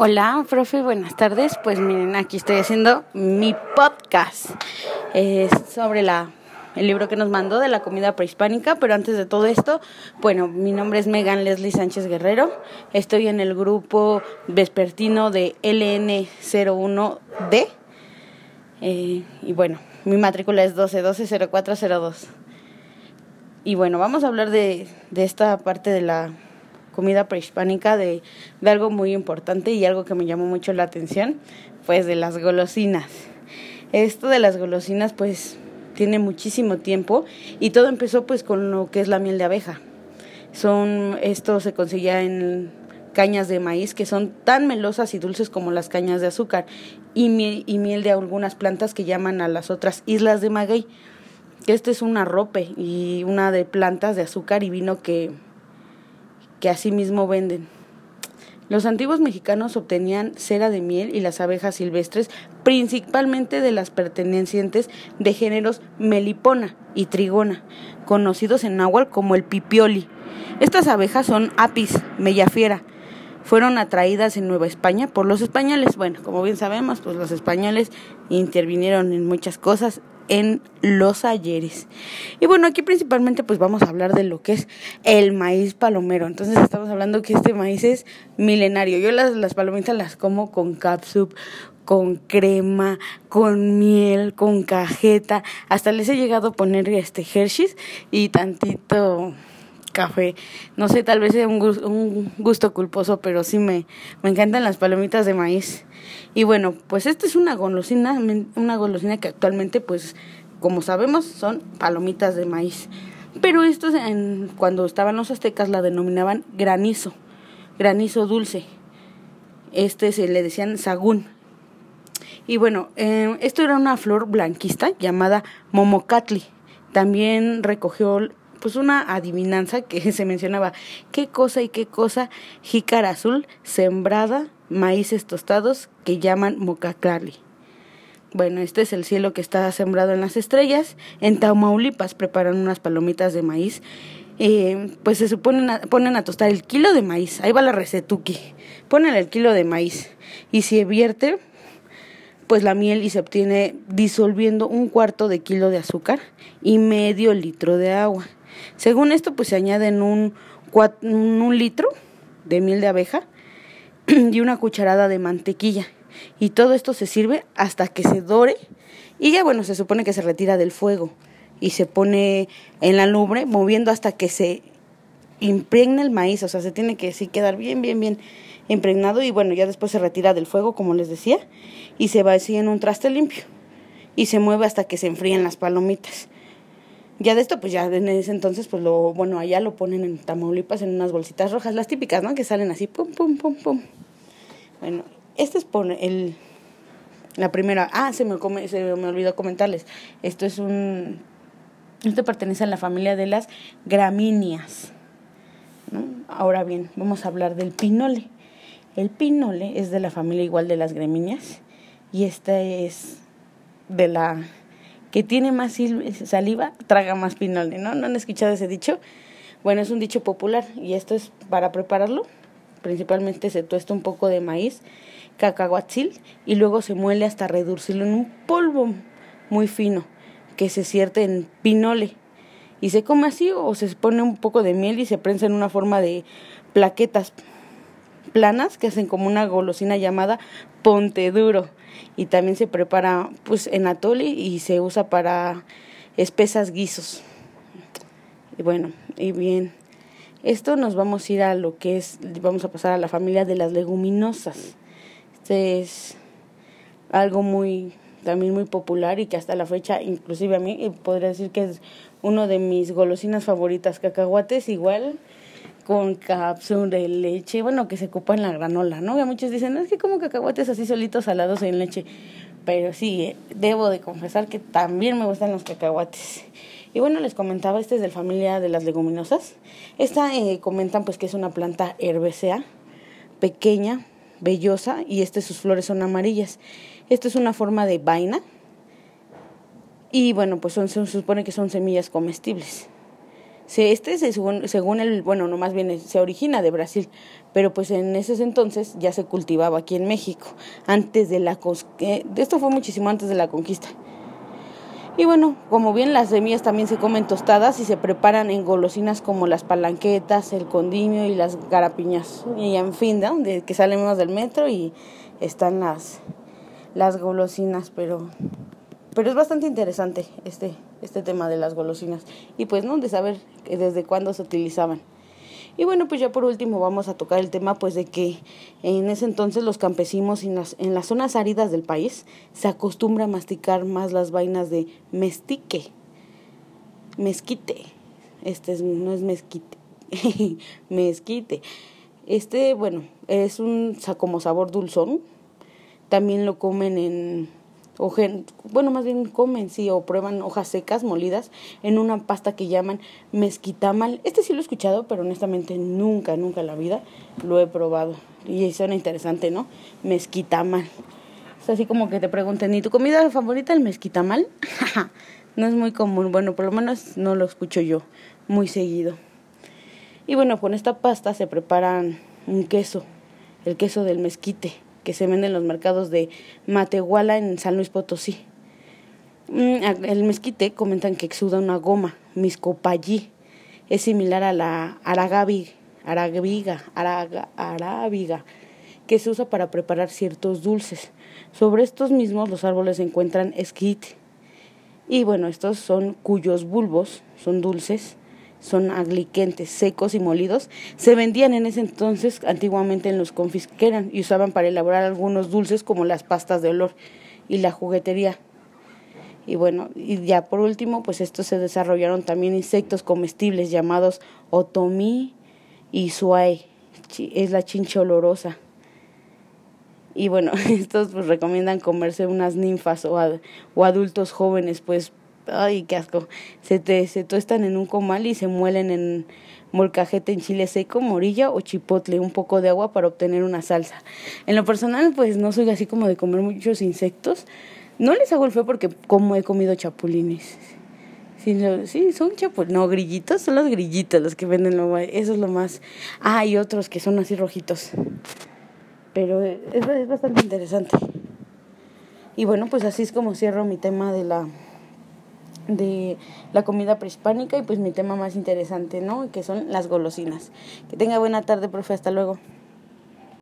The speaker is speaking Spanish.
Hola, profe, buenas tardes. Pues miren, aquí estoy haciendo mi podcast es sobre la el libro que nos mandó de la comida prehispánica, pero antes de todo esto, bueno, mi nombre es Megan Leslie Sánchez Guerrero, estoy en el grupo vespertino de LN01D eh, y bueno, mi matrícula es 12120402. Y bueno, vamos a hablar de, de esta parte de la comida prehispánica de, de algo muy importante y algo que me llamó mucho la atención, pues de las golosinas. Esto de las golosinas pues tiene muchísimo tiempo y todo empezó pues con lo que es la miel de abeja. Son esto se conseguía en cañas de maíz que son tan melosas y dulces como las cañas de azúcar y miel, y miel de algunas plantas que llaman a las otras islas de maguey. Este es un arrope y una de plantas de azúcar y vino que que asimismo venden. Los antiguos mexicanos obtenían cera de miel y las abejas silvestres principalmente de las pertenecientes de géneros melipona y trigona, conocidos en náhuatl como el pipioli. Estas abejas son apis mellafiera. Fueron atraídas en Nueva España por los españoles. Bueno, como bien sabemos, pues los españoles intervinieron en muchas cosas en los ayeres. Y bueno, aquí principalmente pues vamos a hablar de lo que es el maíz palomero. Entonces estamos hablando que este maíz es milenario. Yo las, las palomitas las como con capsup, con crema, con miel, con cajeta. Hasta les he llegado a poner este Hershey's y tantito café. No sé, tal vez sea un gusto, culposo, pero sí me, me encantan las palomitas de maíz. Y bueno, pues esta es una golosina, una golosina que actualmente, pues, como sabemos, son palomitas de maíz. Pero estos, en, cuando estaban los aztecas, la denominaban granizo, granizo dulce. Este se le decían sagún. Y bueno, eh, esto era una flor blanquista llamada momocatli. También recogió pues una adivinanza que se mencionaba qué cosa y qué cosa jícara azul sembrada maíces tostados que llaman mocaclali. Bueno, este es el cielo que está sembrado en las estrellas. En Tamaulipas preparan unas palomitas de maíz. Eh, pues se suponen a, ponen a tostar el kilo de maíz. Ahí va la recetuki. Ponen el kilo de maíz. Y se vierte pues la miel y se obtiene disolviendo un cuarto de kilo de azúcar y medio litro de agua. Según esto, pues se añaden un, litro de miel de abeja y una cucharada de mantequilla. Y todo esto se sirve hasta que se dore y ya bueno, se supone que se retira del fuego y se pone en la lumbre moviendo hasta que se impregne el maíz, o sea, se tiene que sí quedar bien, bien, bien impregnado y bueno, ya después se retira del fuego, como les decía, y se va así en un traste limpio y se mueve hasta que se enfríen las palomitas. Ya de esto, pues ya en ese entonces, pues lo, bueno, allá lo ponen en Tamaulipas en unas bolsitas rojas, las típicas, ¿no? Que salen así, pum, pum, pum, pum. Bueno, este es por el, la primera, ah, se me, olvidó comentarles, esto es un, esto pertenece a la familia de las gramíneas. Ahora bien, vamos a hablar del pinole. El pinole es de la familia igual de las gramíneas y esta es de la que tiene más saliva, traga más pinole, ¿no? ¿No han escuchado ese dicho? Bueno, es un dicho popular y esto es para prepararlo. Principalmente se tuesta un poco de maíz, cacahuatzil y luego se muele hasta reducirlo en un polvo muy fino que se cierte en pinole. Y se come así o se pone un poco de miel y se prensa en una forma de plaquetas planas que hacen como una golosina llamada ponte duro y también se prepara pues en atole y se usa para espesas guisos. Y bueno, y bien, esto nos vamos a ir a lo que es, vamos a pasar a la familia de las leguminosas. Este es algo muy, también muy popular y que hasta la fecha, inclusive a mí, podría decir que es uno de mis golosinas favoritas, cacahuates igual con cápsula de leche, bueno, que se ocupa en la granola, ¿no? Que muchos dicen, es que como cacahuates así solitos salados en leche. Pero sí, eh, debo de confesar que también me gustan los cacahuates. Y bueno, les comentaba, este es de la familia de las leguminosas. Esta eh, comentan pues que es una planta herbácea, pequeña, vellosa, y este sus flores son amarillas. Esto es una forma de vaina. Y bueno, pues son, se supone que son semillas comestibles. Este se, según, según el, bueno, no más bien se origina de Brasil, pero pues en esos entonces ya se cultivaba aquí en México, antes de la, eh, esto fue muchísimo antes de la conquista. Y bueno, como bien las semillas también se comen tostadas y se preparan en golosinas como las palanquetas, el condimio y las garapiñas. Y en fin, ¿no? de que salimos del metro y están las, las golosinas, pero, pero es bastante interesante este, este tema de las golosinas. Y pues, ¿no? De saber desde cuándo se utilizaban. Y bueno, pues ya por último vamos a tocar el tema pues de que en ese entonces los campesinos en las, en las zonas áridas del país se acostumbra a masticar más las vainas de mestique, mezquite, este no es mezquite, mezquite. Este, bueno, es un como sabor dulzón. También lo comen en o bueno, más bien comen, sí, o prueban hojas secas molidas en una pasta que llaman mezquitamal. Este sí lo he escuchado, pero honestamente nunca, nunca en la vida lo he probado. Y suena interesante, ¿no? Mezquitamal. Es así como que te pregunten, ¿y tu comida favorita el mezquitamal? no es muy común, bueno, por lo menos no lo escucho yo muy seguido. Y bueno, con esta pasta se preparan un queso, el queso del mezquite que se vende en los mercados de Matehuala en San Luis Potosí. Mm, el mezquite comentan que exuda una goma, miscopallí. Es similar a la aragabi, arabiga, arábiga, que se usa para preparar ciertos dulces. Sobre estos mismos los árboles se encuentran esquite. Y bueno, estos son cuyos bulbos son dulces son agliquentes, secos y molidos, se vendían en ese entonces antiguamente en los confis que eran y usaban para elaborar algunos dulces como las pastas de olor y la juguetería. Y bueno, y ya por último, pues estos se desarrollaron también insectos comestibles llamados otomí y suay, es la chincha olorosa. Y bueno, estos pues recomiendan comerse unas ninfas o, o adultos jóvenes, pues ay, qué asco, se, te, se tostan en un comal y se muelen en molcajete en chile seco, morilla o chipotle, un poco de agua para obtener una salsa. En lo personal, pues no soy así como de comer muchos insectos. No les hago el feo porque como he comido chapulines. Sí, sí son chapulines. No, grillitos, son los grillitos los que venden lo Eso es lo más. Ah, otros que son así rojitos. Pero es, es bastante interesante. Y bueno, pues así es como cierro mi tema de la de la comida prehispánica y pues mi tema más interesante, ¿no? Que son las golosinas. Que tenga buena tarde, profe, hasta luego.